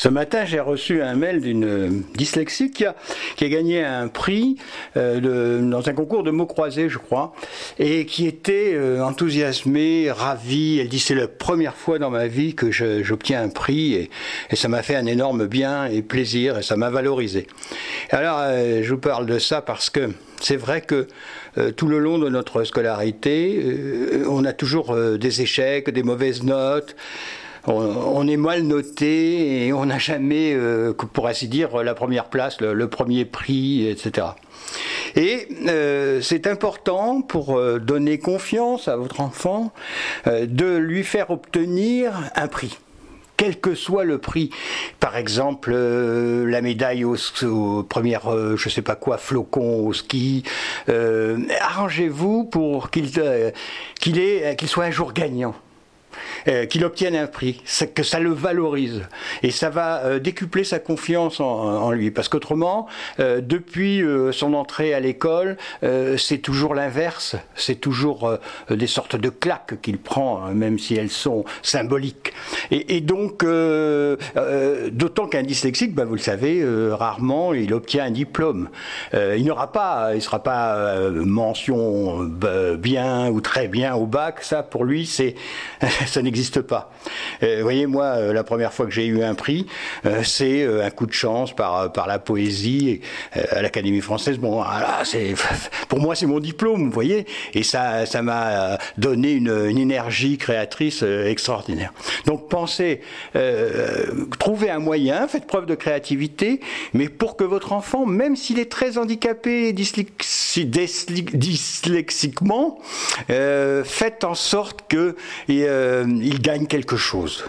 Ce matin, j'ai reçu un mail d'une dyslexique qui a, gagné un prix euh, dans un concours de mots croisés, je crois, et qui était euh, enthousiasmée, ravie. Elle dit c'est la première fois dans ma vie que j'obtiens un prix et, ça m'a fait un énorme bien et plaisir et ça m'a valorisé. Alors, euh, je vous parle de ça parce que c'est vrai que tout le long de notre scolarité, on a toujours des échecs, des mauvaises notes on, est mal noté et on n'a jamais, euh, pour ainsi dire, la première place, le, premier prix, etc. Et euh, c'est important pour euh, donner confiance à votre enfant de lui faire obtenir un prix quel que soit le prix. Par exemple, la médaille au, au première, je sais pas quoi, flocon au ski. Arrangez-vous pour qu'il soit un jour gagnant. Euh, qu'il obtienne un prix, que ça le valorise. Et ça va euh, décupler sa confiance en, lui. Parce qu'autrement, euh, depuis son entrée à l'école, c'est toujours l'inverse. C'est toujours des sortes de claques qu'il prend, hein, même si elles sont symboliques. Et, donc, d'autant qu'un dyslexique, bah, vous le savez, rarement il obtient un diplôme. il n'aura pas, il sera pas mention bien ou très bien au bac. Ça, pour lui, c'est ça n'existe pas. Euh, vous voyez, moi, euh, la première fois que j'ai eu un prix, euh, c'est un coup de chance par, par la poésie à l'Académie française. Bon, c'est, pour moi, c'est mon diplôme, vous voyez, et ça, ça m'a donné une, une, énergie créatrice extraordinaire. Donc, pensez, trouvez un moyen, faites preuve de créativité, mais pour que votre enfant, même s'il est très handicapé dyslexiquement, faites en sorte que il gagne quelque chose.